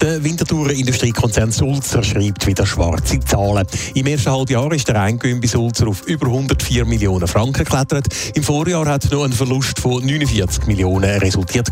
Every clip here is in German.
Der Winterthurer Industriekonzern Sulzer schreibt wieder schwarze Zahlen. Im ersten Halbjahr ist der Eingewinn bei Sulzer auf über 104 Millionen Franken geklettert. Im Vorjahr hat noch ein Verlust von 49 Millionen resultiert.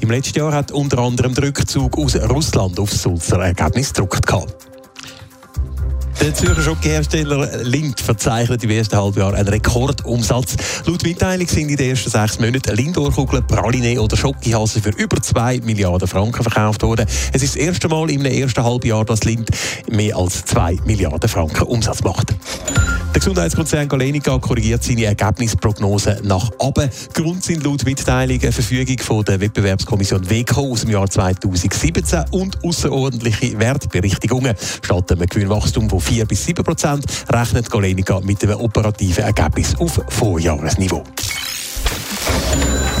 Im letzten Jahr hat unter anderem der Rückzug aus Russland auf Sulzer Ergebnis gedruckt. Der Zürcher Schokohersteller Lind verzeichnet im ersten Halbjahr einen Rekordumsatz. Laut Mitteilung sind in den ersten sechs Monaten Lindorkugeln, Praline oder Schokihase für über 2 Milliarden Franken verkauft worden. Es ist das erste Mal im ersten Halbjahr, dass Lind mehr als 2 Milliarden Franken Umsatz macht. Der Gesundheitskonzern Galenica korrigiert seine Ergebnisprognose nach oben. Grund sind laut Mitteilung eine Verfügung von der Wettbewerbskommission WECO aus dem Jahr 2017 und außerordentliche Wertberichtigungen. Statt einem Gewinnwachstum von 4 bis 7 Prozent rechnet Galenica mit einem operativen Ergebnis auf Vorjahresniveau.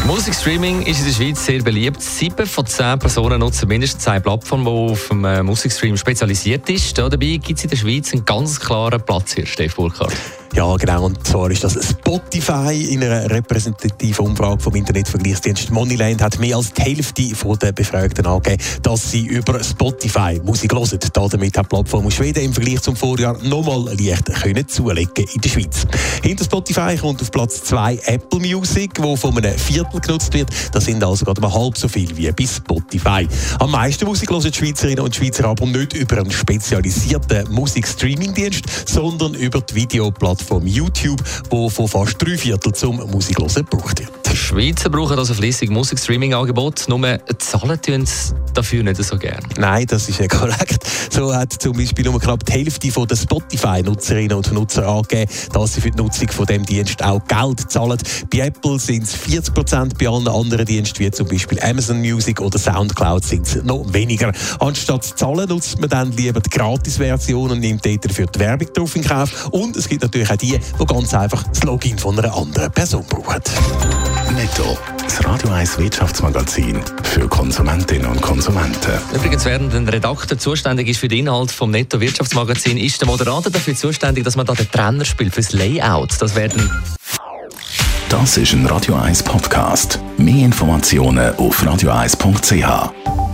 Musikstreaming ist in der Schweiz sehr beliebt. Sieben von zehn Personen nutzen mindestens eine Plattform, die auf dem äh, Musikstream spezialisiert ist. Dabei gibt es in der Schweiz einen ganz klaren Platz hier, Stefan Burkhardt. Ja, genau. Und zwar ist das Spotify in einer repräsentativen Umfrage vom Internetvergleichsdienst Moneyland hat mehr als die Hälfte der Befragten angegeben, dass sie über Spotify Musik hören. Damit hat die Plattform aus Schweden im Vergleich zum Vorjahr nochmal leicht können zulegen in der Schweiz. Hinter Spotify kommt auf Platz 2 Apple Music, wo von einem Viertel genutzt wird. Das sind also gerade mal halb so viel wie bei Spotify. Am meisten Musik hören die Schweizerinnen und Schweizer aber nicht über einen spezialisierten Musikstreaming-Dienst, sondern über die Videoplattform Plattform YouTube, wo von fast drei Viertel zum Musiklosen gebraucht wird. Die Schweizer brauchen also fließig Musikstreaming-Angebot, nur zahlen tun sie dafür nicht so gerne. Nein, das ist ja korrekt. So hat zum Beispiel nur knapp die Hälfte der Spotify-Nutzerinnen und Nutzer angegeben, dass sie für die Nutzung von dem Dienst auch Geld zahlen. Bei Apple sind es 40 Prozent, bei allen anderen Diensten wie zum Beispiel Amazon Music oder Soundcloud sind es noch weniger. Anstatt zu zahlen nutzt man dann lieber die Gratis-Version und nimmt dafür die Werbung drauf in Kauf. Und es gibt natürlich auch die, die ganz einfach das Login von einer anderen Person brauchen. Netto, das Radio 1 Wirtschaftsmagazin für Konsumentinnen und Konsumenten. Übrigens, während ein Redakteur zuständig ist für den Inhalt vom Netto Wirtschaftsmagazin, ist der Moderator dafür zuständig, dass man da den Trainer spielt fürs Layout. Das werden Das ist ein Radio 1 Podcast. Mehr Informationen auf radio1.ch.